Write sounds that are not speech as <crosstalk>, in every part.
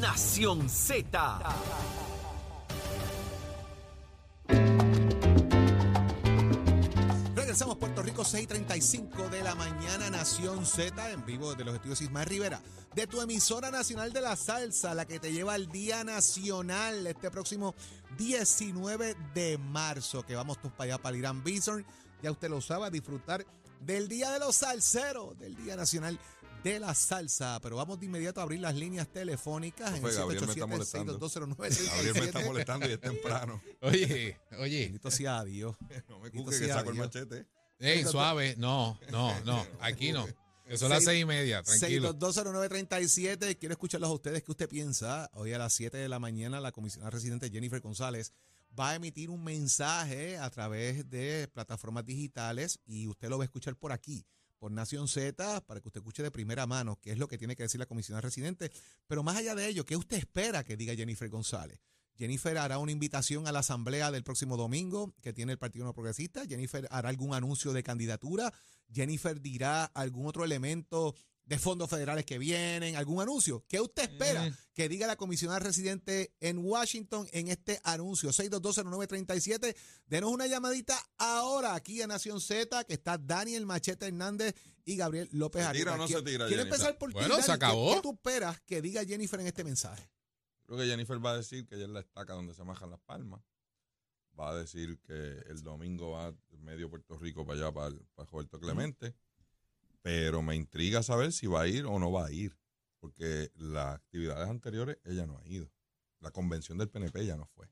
Nación Z. Regresamos Puerto Rico 6:35 de la mañana Nación Z en vivo desde los estudios Ismael Rivera de tu emisora nacional de la salsa la que te lleva al Día Nacional este próximo 19 de marzo que vamos todos para allá para el Irán Bison ya usted lo sabe a disfrutar del Día de los Salseros del Día Nacional la salsa, pero vamos de inmediato a abrir las líneas telefónicas en Gabriel me está molestando. 787 Gabriel me está molestando y es temprano. <laughs> Oye, oye, Bendito sea Dios. <laughs> No me cuque que saco el machete. ey, suave, no, no, <laughs> no, aquí no. Que son las Seis- seis y media, tranquilo. 6220937. Quiero escucharlos a ustedes. ¿Qué usted piensa? Hoy a las 7 de la mañana la comisionada residente Jennifer González va a emitir un mensaje a través de plataformas digitales y usted lo va a escuchar por aquí, por Nación Z, para que usted escuche de primera mano qué es lo que tiene que decir la comisionada residente. Pero más allá de ello, ¿qué usted espera que diga Jennifer González? Jennifer hará una invitación a la asamblea del próximo domingo que tiene el Partido No Progresista. Jennifer hará algún anuncio de candidatura. Jennifer dirá algún otro elemento de fondos federales que vienen, algún anuncio. ¿Qué usted espera Mm. que diga la comisionada residente en Washington en este anuncio? 6220937. Denos una llamadita ahora aquí a Nación Z, que está Daniel Machete Hernández y Gabriel López ¿Se tira Arias. o no se tira, Quiero empezar por ti, Bueno, se Dani. ¿Qué- acabó. ¿Qué tú esperas que diga Jennifer en este mensaje? Creo que Jennifer va a decir que ella es la estaca donde se majan las palmas. Va a decir que el domingo va medio Puerto Rico para allá, para, para Roberto Clemente. Pero me intriga saber si va a ir o no va a ir. Porque las actividades anteriores ella no ha ido. La convención del PNP ya no fue.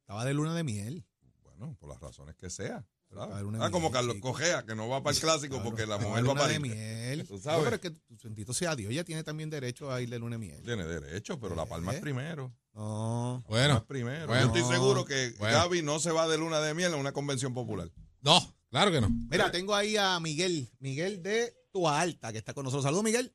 Estaba de luna de miel. Bueno, por las razones que sea. Ah, como Carlos chico. Cogea, que no va para el clásico Claro, porque la mujer va para de miel. <laughs> Tú sabes. No, pero es que bendito sea Dios, ella tiene también derecho a ir de luna de miel. Tiene derecho, pero la palma ¿Eh? es primero. No. La palma Bueno, es primero. bueno. Yo estoy seguro que Bueno. Gaby no se va de luna de miel a una convención popular. no, claro que no. Mira, tengo ahí a Miguel, Miguel de Tua Alta, que está con nosotros. Saludos, Miguel.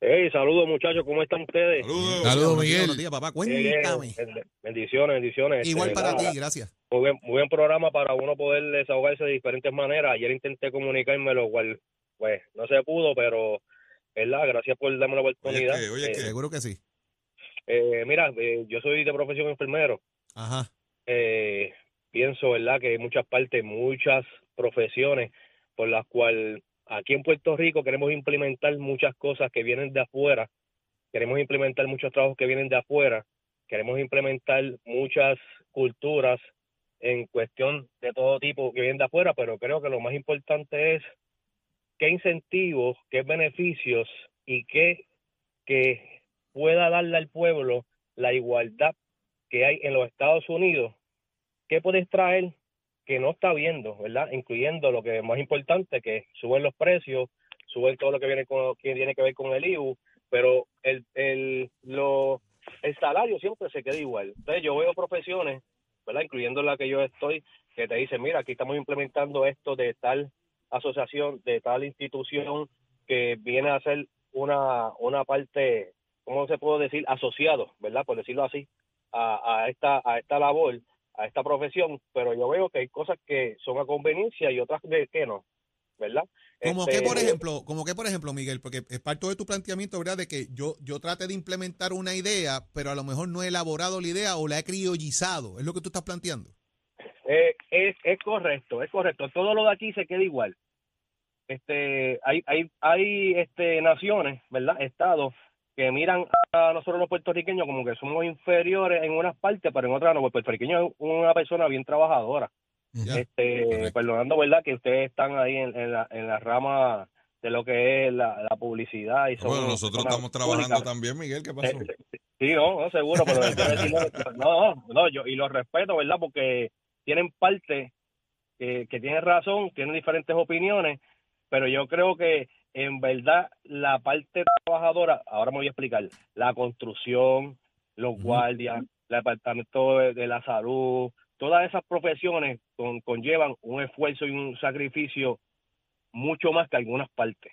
Hey, saludos muchachos, ¿cómo están ustedes? Saludos. Miguel. Buenos días, papá. Eh, Cuéntame. eh, bendiciones, bendiciones. Igual Este, para ti, gracias. Muy buen, muy buen programa para uno poder desahogarse de diferentes maneras. Ayer intenté comunicarme, lo cual, pues, no se pudo, pero, ¿verdad? Gracias por darme la Oye, oportunidad. que, oye, Eh, que Seguro que sí. eh, mira, eh, yo soy de profesión enfermero. Ajá. Eh, pienso, ¿verdad?, que hay muchas partes, muchas profesiones por las cuales aquí en Puerto Rico queremos implementar muchas cosas que vienen de afuera, queremos implementar muchos trabajos que vienen de afuera, queremos implementar muchas culturas en cuestión de todo tipo que vienen de afuera, pero creo que lo más importante es qué incentivos, qué beneficios y qué que pueda darle al pueblo la igualdad que hay en los Estados Unidos, ¿qué puedes traer que no está viendo, verdad? Incluyendo lo que es más importante, que suben los precios, suben todo lo que viene con, que tiene que ver con el IBU, pero el, el, lo, el salario siempre se queda igual. Entonces yo veo profesiones, ¿verdad? Incluyendo la que yo estoy, que te dicen, mira, aquí estamos implementando esto de tal asociación, de tal institución que viene a ser una, una parte, ¿cómo se puede decir? Asociado, ¿verdad? Por decirlo así, a, a, esta, a esta labor, a esta profesión, pero yo veo que hay cosas que son a conveniencia y otras de que no, ¿verdad? Como Este, que, por ejemplo, como que, por ejemplo, Miguel, porque es parte de tu planteamiento, ¿verdad? De que yo, yo trate de implementar una idea, pero a lo mejor no he elaborado la idea o la he criollizado. Es lo que tú estás planteando. Eh, es, es correcto, es correcto. Todo lo de aquí se queda igual. Este, hay, hay, hay este, naciones, ¿verdad? Estados que miran a nosotros los puertorriqueños como que somos inferiores en unas partes, pero en otras no. El puertorriqueño es una persona bien trabajadora. Este, correcto. perdonando, ¿verdad? Que ustedes están ahí en, en la, en la rama de lo que es la, la publicidad. Y bueno, nosotros estamos trabajando públicas. también, Miguel, ¿qué pasó? Eh, Sí, no, no, seguro, pero no, no, no, yo y lo respeto, ¿verdad? Porque tienen parte que, que tienen razón, tienen diferentes opiniones, pero yo creo que en verdad la parte trabajadora, ahora me voy a explicar, la construcción, los guardias, el departamento de, de la salud, todas esas profesiones con- conllevan un esfuerzo y un sacrificio mucho más que algunas partes,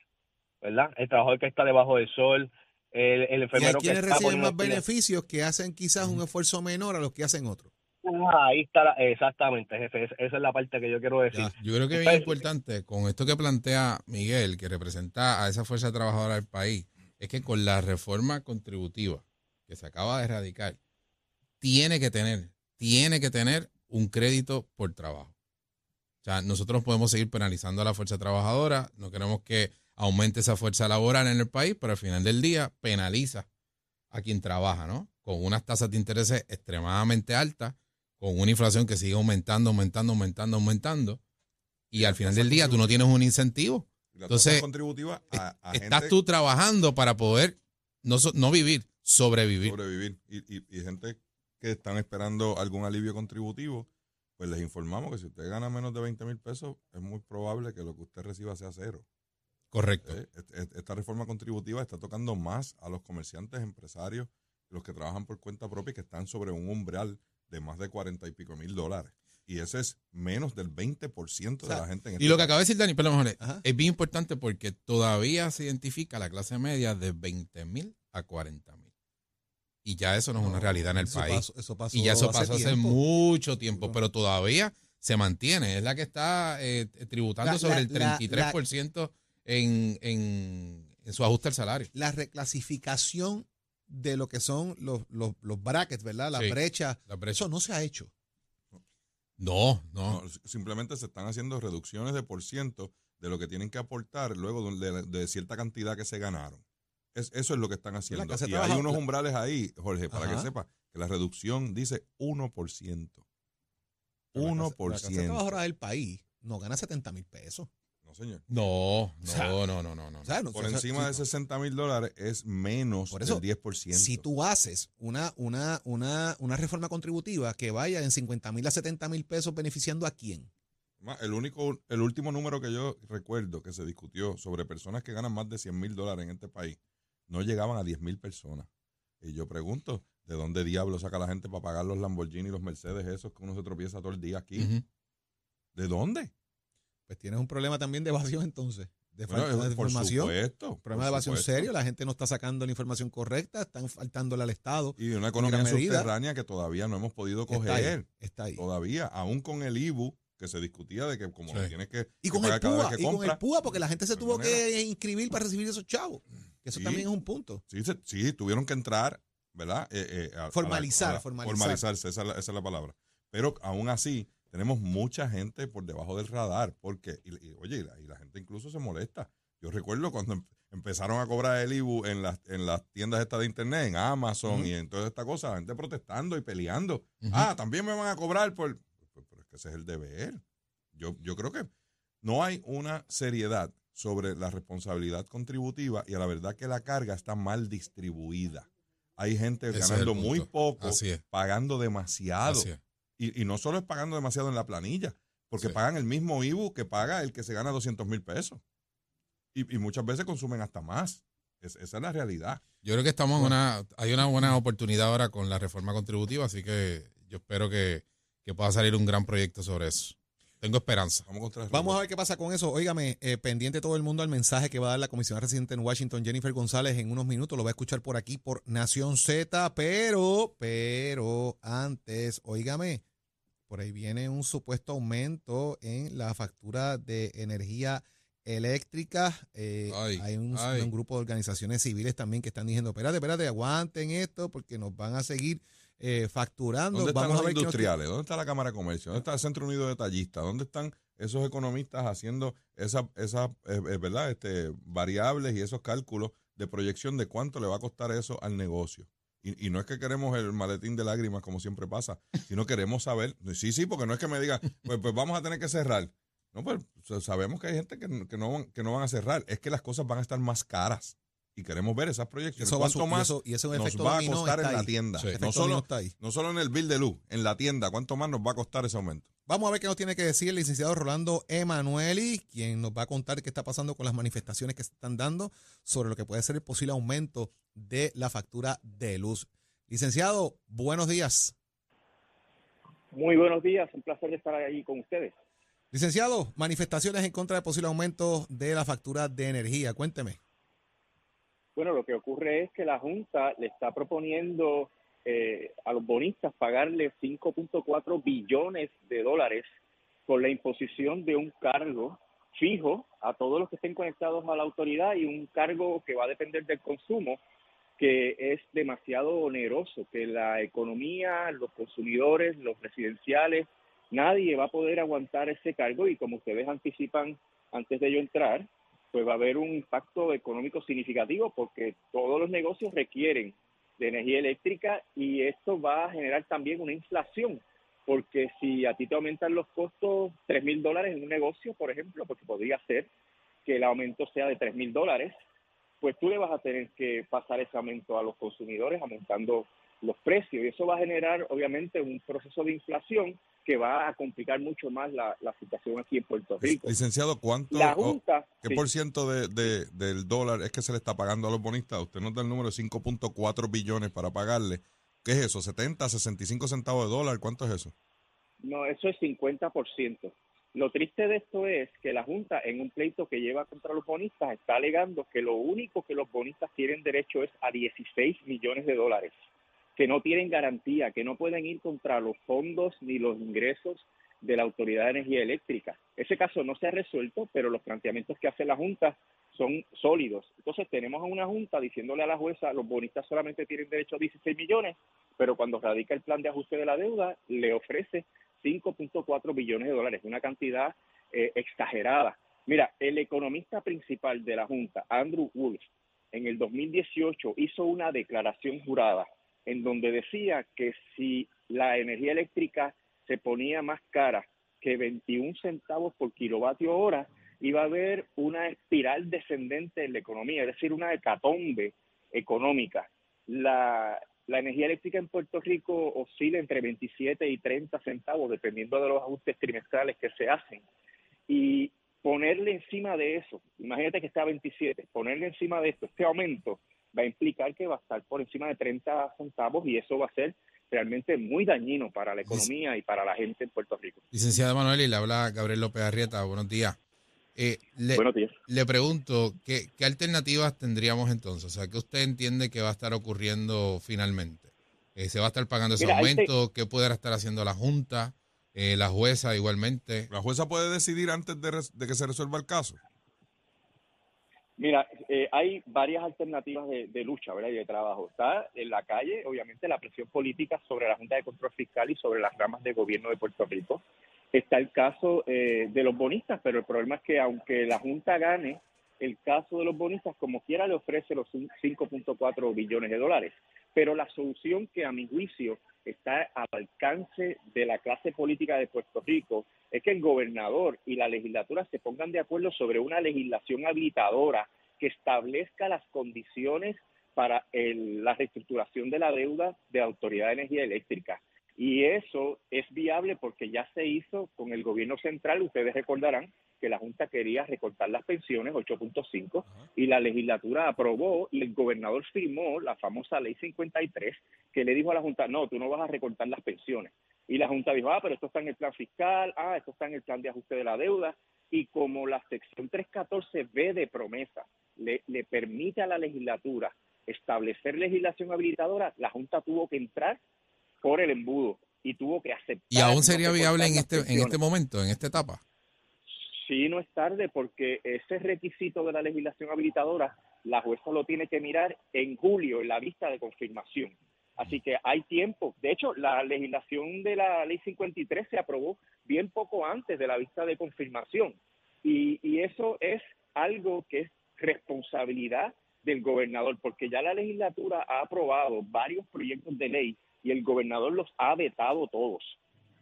¿verdad? El trabajador que está debajo del sol, el, el Y hay enfermero que quienes está reciben más beneficios que hacen quizás un esfuerzo menor a los que hacen otros. Ah, ahí está, la- exactamente, jefe, esa esa es la parte que yo quiero decir. Ya. Yo creo que es bien importante con esto que plantea Miguel, que representa a esa fuerza trabajadora del país, es que con la reforma contributiva que se acaba de erradicar, tiene que tener, tiene que tener un crédito por trabajo. O sea, nosotros podemos seguir penalizando a la fuerza trabajadora, no queremos que aumente esa fuerza laboral en el país, pero al final del día penaliza a quien trabaja, ¿no? Con unas tasas de interés extremadamente altas, con una inflación que sigue aumentando, aumentando, aumentando, aumentando, y al final del día tú no tienes un incentivo. Entonces, contributiva a, a Estás gente tú trabajando para poder no, no vivir, sobrevivir. sobrevivir. Y, y, y gente que están esperando algún alivio contributivo, pues les informamos que si usted gana menos de 20 mil pesos, es muy probable que lo que usted reciba sea cero. Correcto. ¿eh? Est- est- Esta reforma contributiva está tocando más a los comerciantes, empresarios, los que trabajan por cuenta propia y que están sobre un umbral de más de 40 y pico mil dólares. Y ese es menos del 20% O sea, de la gente en Y este lo que acaba de decir Dani, Jorge, Ajá. es bien importante porque todavía se identifica la clase media de 20 mil a 40 mil. Y ya eso no es una realidad en el Eso país. pasó- eso pasó y ya eso pasó hace tiempo. mucho tiempo, pero todavía se mantiene. Es la que está eh, tributando La- sobre la- el la- 33% en, en, en su ajuste al salario. La reclasificación de lo que son los, los, los brackets, ¿verdad? Las Sí. brechas. La brecha. Eso no se ha hecho. No, no. No, simplemente se están haciendo reducciones de por ciento de lo que tienen que aportar luego de, de- de cierta cantidad que se ganaron. Es, eso es lo que están haciendo. Y hay trabaja- unos la- umbrales ahí, Jorge, para Ajá. que sepa, que la reducción dice 1%. La clase- 1%. La clase trabajadora del país no gana 70 mil pesos. No, señor. No, no, sea, no, no, no, no. O sea, no- Por o sea, encima de 60 mil dólares es menos Por eso, del 10%. Si tú haces una, una, una, una reforma contributiva que vaya en 50 mil a 70 mil pesos, beneficiando a quién? El único, el último número que yo recuerdo que se discutió sobre personas que ganan más de 100 mil dólares en este país, no llegaban a 10 mil personas. Y yo pregunto, ¿de dónde diablo saca la gente para pagar los Lamborghini y los Mercedes esos que uno se tropieza todo el día aquí? ¿De dónde? Pues tienes un problema también de evasión entonces, de Bueno, falta de es- por información. supuesto. problema por de evasión supuesto. serio, la gente no está sacando la información correcta, están faltándole al Estado. Y de una economía medida. subterránea que todavía no hemos podido Está ahí, coger. está ahí. Todavía, aún con el IBU, que se discutía de que como Sí. tienes que, Y que con el pagar cada PUA, vez que y con el PUA, porque la gente se tuvo manera. que inscribir para recibir esos chavos. Que eso Sí. también es un punto. Sí, se- sí, tuvieron que entrar, ¿verdad? Eh, eh, a- a la- Formalizar, a la- formalizar. Formalizarse, esa es, la, esa es la palabra. Pero aún así, tenemos mucha gente por debajo del radar, porque, y, y, oye, y la, y la gente incluso se molesta. Yo recuerdo cuando em- empezaron a cobrar el IBU en las, en las tiendas estas de internet, en Amazon y en toda esta cosa, la gente protestando y peleando. Ah, también me van a cobrar por... Pues, Pero es que ese es el deber. Yo, yo creo que no hay una seriedad sobre la responsabilidad contributiva y a la verdad que la carga está mal distribuida. Hay gente Ese ganando muy poco, pagando demasiado. Y, y no solo es pagando demasiado en la planilla, porque Sí. pagan el mismo IBU que paga el que se gana 200 mil pesos. Y, y muchas veces consumen hasta más. Es- esa es la realidad. Yo creo que estamos en una, hay una buena oportunidad ahora con la reforma contributiva, así que yo espero que, que pueda salir un gran proyecto sobre eso. Tengo esperanza. Vamos a ver qué pasa con eso. Óigame, eh, pendiente todo el mundo al mensaje que va a dar la comisionada residente en Washington, Jennifer González, en unos minutos. Lo va a escuchar por aquí, por Nación Z. Pero, pero, antes, óigame, por ahí viene un supuesto aumento en la factura de energía eléctrica. Eh, Ay, hay un, grupo de organizaciones civiles también que están diciendo, espérate, espérate, aguanten esto porque nos van a seguir eh, facturando. ¿Dónde están Vamos los nos- industriales? ¿Dónde está la Cámara de Comercio? ¿Dónde está el Centro Unido de Tallistas? ¿Dónde están esos economistas haciendo esas esa, eh, eh, ¿verdad? Este, variables y esos cálculos de proyección de cuánto le va a costar eso al negocio? Y, y no es que queremos el maletín de lágrimas como siempre pasa, sino queremos saber, sí, sí, porque no es que me diga, pues, pues vamos a tener que cerrar. No, pues sabemos que hay gente que, no- que, no, van- que no van a cerrar. Es que las cosas van a estar más caras y queremos ver esas proyecciones. Eso va ¿Cuánto y más eso- y eso nos va a costar en la tienda? Sí. No solo, no solo en el bill de luz, en la tienda, ¿cuánto más nos va a costar ese aumento? Vamos a ver qué nos tiene que decir el licenciado Rolando Emanueli, quien nos va a contar qué está pasando con las manifestaciones que se están dando sobre lo que puede ser el posible aumento de la factura de luz. Licenciado, buenos días. Muy buenos días, un placer estar ahí con ustedes. Licenciado, manifestaciones en contra del posible aumento de la factura de energía. Cuénteme. Bueno, lo que ocurre es que la Junta le está proponiendo eh, a los bonistas pagarle 5.4 billones de dólares por la imposición de un cargo fijo a todos los que estén conectados a la autoridad y un cargo que va a depender del consumo que es demasiado oneroso, que la economía, los consumidores, los residenciales, nadie va a poder aguantar ese cargo y como ustedes anticipan antes de yo entrar, pues va a haber un impacto económico significativo porque todos los negocios requieren de energía eléctrica y esto va a generar también una inflación, porque si a ti te aumentan los costos tres mil dólares en un negocio, por ejemplo, porque podría ser que el aumento sea de tres mil dólares, pues tú le vas a tener que pasar ese aumento a los consumidores aumentando los precios y eso va a generar obviamente un proceso de inflación que va a complicar mucho más la, situación aquí en Puerto Rico. Licenciado, ¿cuánto, la Junta, qué por ciento de, del dólar es que se le está pagando a los bonistas? Usted nos da el número de 5.4 billones para pagarle. ¿Qué es eso? ¿70, 65 centavos de dólar? ¿Cuánto es eso? No, eso es 50%. Lo triste de esto es que la Junta, en un pleito que lleva contra los bonistas, está alegando que lo único que los bonistas tienen derecho es a 16 millones de dólares que no tienen garantía, que no pueden ir contra los fondos ni los ingresos de la Autoridad de Energía Eléctrica. Ese caso no se ha resuelto, pero los planteamientos que hace la Junta son sólidos. Entonces tenemos a una Junta diciéndole a la jueza, los bonistas solamente tienen derecho a 16 millones, pero cuando radica el plan de ajuste de la deuda, le ofrece 5.4 billones de dólares, una cantidad eh, exagerada. Mira, el economista principal de la Junta, Andrew Wolf, en el 2018 hizo una declaración jurada en donde decía que si la energía eléctrica se ponía más cara que 21 centavos por kilovatio hora, iba a haber una espiral descendente en la economía, es decir, una hecatombe económica. La, la energía eléctrica en Puerto Rico oscila entre 27 y 30 centavos, dependiendo de los ajustes trimestrales que se hacen. Y ponerle encima de eso, imagínate que está a 27, ponerle encima de esto, este aumento, va a implicar que va a estar por encima de 30 centavos y eso va a ser realmente muy dañino para la economía y para la gente en Puerto Rico. Licenciada Manuel, y le habla Gabriel López Arrieta, buenos días. Eh, le, buenos días. Le pregunto, ¿qué, alternativas tendríamos entonces? O sea, ¿qué usted entiende que va a estar ocurriendo finalmente? Eh, ¿Se va a estar pagando ese aumento? ¿Qué puede estar haciendo la Junta? Eh, la jueza igualmente. ¿La jueza puede decidir antes de, de que se resuelva el caso? Mira, eh, hay varias alternativas de, lucha ¿verdad? y de trabajo. Está en la calle, obviamente, la presión política sobre la Junta de Control Fiscal y sobre las ramas de gobierno de Puerto Rico. Está el caso eh, de los bonistas, pero el problema es que aunque la Junta gane el caso de los bonistas, como quiera le ofrece los 5.4 billones de dólares. Pero la solución que a mi juicio está al alcance de la clase política de Puerto Rico es que el gobernador y la legislatura se pongan de acuerdo sobre una legislación habilitadora que establezca las condiciones para la reestructuración de la deuda de Autoridad de Energía Eléctrica. Y eso es viable porque ya se hizo con el gobierno central. Ustedes recordarán que la Junta quería recortar las pensiones 8.5 y la legislatura aprobó y el gobernador firmó la famosa ley 53 que le dijo a la Junta, no, tú no vas a recortar las pensiones. Y la Junta dijo, ah, pero esto está en el plan fiscal, ah, esto está en el plan de ajuste de la deuda. Y como la sección 314B de promesa le, le permite a la legislatura establecer legislación habilitadora, la Junta tuvo que entrar por el embudo y tuvo que aceptar. ¿Y aún sería viable en este, en este momento, en esta etapa? Sí, no es tarde porque ese requisito de la legislación habilitadora, la jueza lo tiene que mirar en julio, en la vista de confirmación. Así que hay tiempo. De hecho, la legislación de la ley 53 se aprobó bien poco antes de la vista de confirmación. Y, y eso es algo que es responsabilidad del gobernador, porque ya la legislatura ha aprobado varios proyectos de ley y el gobernador los ha vetado todos.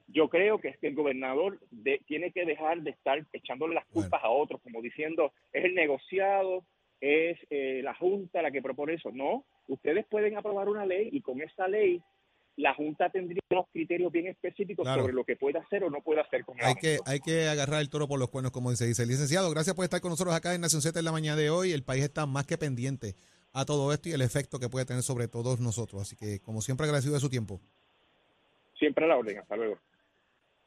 Yo creo que es que el gobernador tiene que dejar de estar echándole las culpas a otros, como diciendo, es el negociado, es eh, la Junta la que propone eso. No, ustedes pueden aprobar una ley y con esa ley la Junta tendría unos criterios bien específicos sobre lo que puede hacer o no puede hacer con el hay que Hay que agarrar el toro por los cuernos, como dice, dice licenciado. Gracias por estar con nosotros acá en Nación Z en la mañana de hoy. El país está más que pendiente a todo esto y el efecto que puede tener sobre todos nosotros. Así que, como siempre, agradecido de su tiempo. Siempre a la orden. Hasta luego.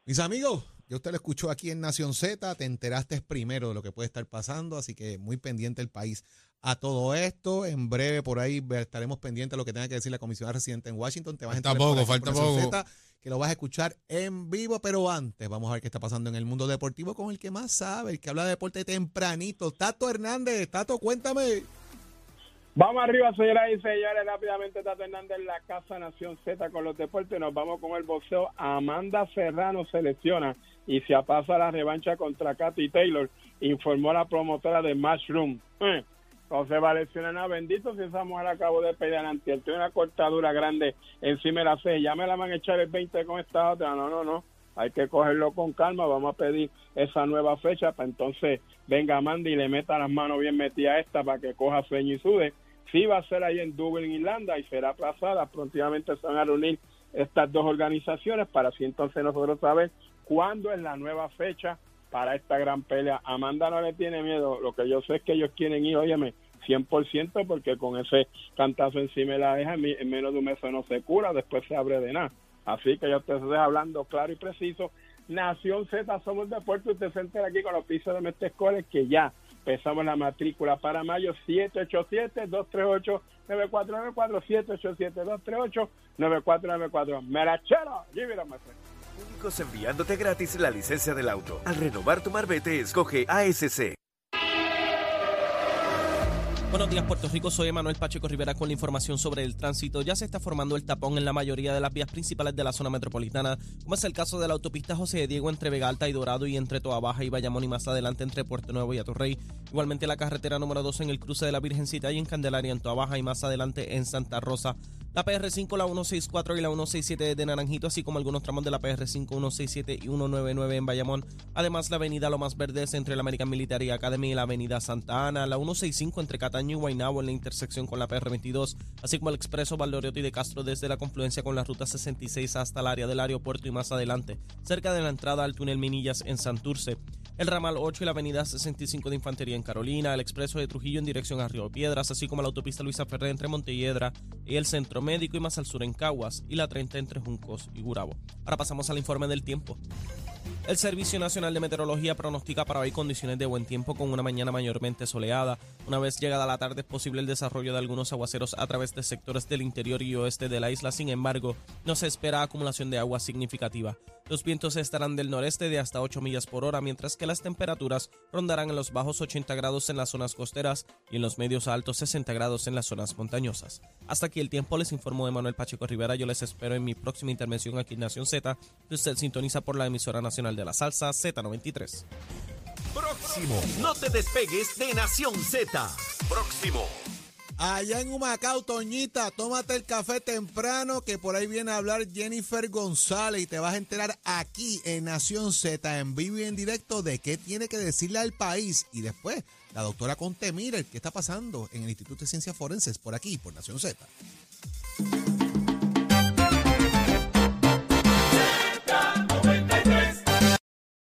Mis amigos, ya usted lo escuchó aquí en Nación Z, te enteraste primero de lo que puede estar pasando, así que muy pendiente el país a todo esto. En breve por ahí estaremos pendientes de lo que tenga que decir la comisión residente en Washington. Te vas falta poco, falta poco. Z, que lo vas a escuchar en vivo, pero antes vamos a ver qué está pasando en el mundo deportivo con el que más sabe, el que habla de deporte tempranito, Tato Hernández. Tato, cuéntame. Vamos arriba, señoras y señores. Rápidamente está Hernández en la Casa Nación Z con los deportes. Nos vamos con el boxeo. Amanda Serrano selecciona y se pasa la revancha contra Katy Taylor, informó la promotora de Mushroom. Eh, José va bendito si esa mujer acabó de pelear ante Tiene una cortadura grande encima de la C. Ya me la van a echar el 20 con esta otra. No, no, no. Hay que cogerlo con calma. Vamos a pedir esa nueva fecha para entonces venga Amanda y le meta las manos bien metidas a esta para que coja sueño y sude sí va a ser ahí en Dublín, Irlanda, y será aplazada. Prontamente se van a reunir estas dos organizaciones para así entonces nosotros saber cuándo es la nueva fecha para esta gran pelea. Amanda no le tiene miedo, lo que yo sé es que ellos quieren ir, óyeme, 100% porque con ese cantazo encima la deja en menos de un mes no se cura, después se abre de nada. Así que yo te estoy hablando claro y preciso. Nación Z, somos de Puerto, usted se entera aquí con los pisos de Metescoles que ya Empezamos la matrícula para mayo 787-238-9494, 787-238-9494. Merachero, it Únicos enviándote gratis la licencia del auto. Al renovar tu marbete, escoge ASC. Buenos días, Puerto Rico. Soy Emanuel Pacheco Rivera con la información sobre el tránsito. Ya se está formando el tapón en la mayoría de las vías principales de la zona metropolitana, como es el caso de la autopista José Diego entre Vega Alta y Dorado y entre Toa Baja y Bayamón y más adelante entre Puerto Nuevo y Atorrey. Igualmente la carretera número 2 en el cruce de la Virgencita y en Candelaria en Toa Baja y más adelante en Santa Rosa. La PR5, la 164 y la 167 de Naranjito, así como algunos tramos de la PR5, 167 y 199 en Bayamón. Además, la avenida Lo Más Verdes entre la American Military Academy y la avenida Santa Ana, la 165 entre Cataño y Guaynabo en la intersección con la PR22, así como el expreso Valdoriotti de Castro desde la confluencia con la ruta 66 hasta el área del aeropuerto y más adelante, cerca de la entrada al túnel Minillas en Santurce el ramal 8 y la avenida 65 de Infantería en Carolina, el expreso de Trujillo en dirección a Río Piedras, así como la autopista Luisa Ferré entre Montelledra y el Centro Médico y más al sur en Caguas y la 30 entre Juncos y Gurabo. Ahora pasamos al informe del tiempo. El Servicio Nacional de Meteorología pronostica para hoy condiciones de buen tiempo con una mañana mayormente soleada. Una vez llegada la tarde es posible el desarrollo de algunos aguaceros a través de sectores del interior y oeste de la isla. Sin embargo, no se espera acumulación de agua significativa. Los vientos estarán del noreste de hasta 8 millas por hora, mientras que las temperaturas rondarán en los bajos 80 grados en las zonas costeras y en los medios a altos 60 grados en las zonas montañosas. Hasta aquí el tiempo, les informó Manuel Pacheco Rivera. Yo les espero en mi próxima intervención aquí en Nación Z, que usted sintoniza por la emisora nacional de la salsa Z93. Próximo, no te despegues de Nación Z. Próximo. Allá en Humacao, Toñita, tómate el café temprano que por ahí viene a hablar Jennifer González y te vas a enterar aquí en Nación Z, en vivo y en directo, de qué tiene que decirle al país. Y después, la doctora Conte Miller, qué está pasando en el Instituto de Ciencias Forenses por aquí, por Nación Z.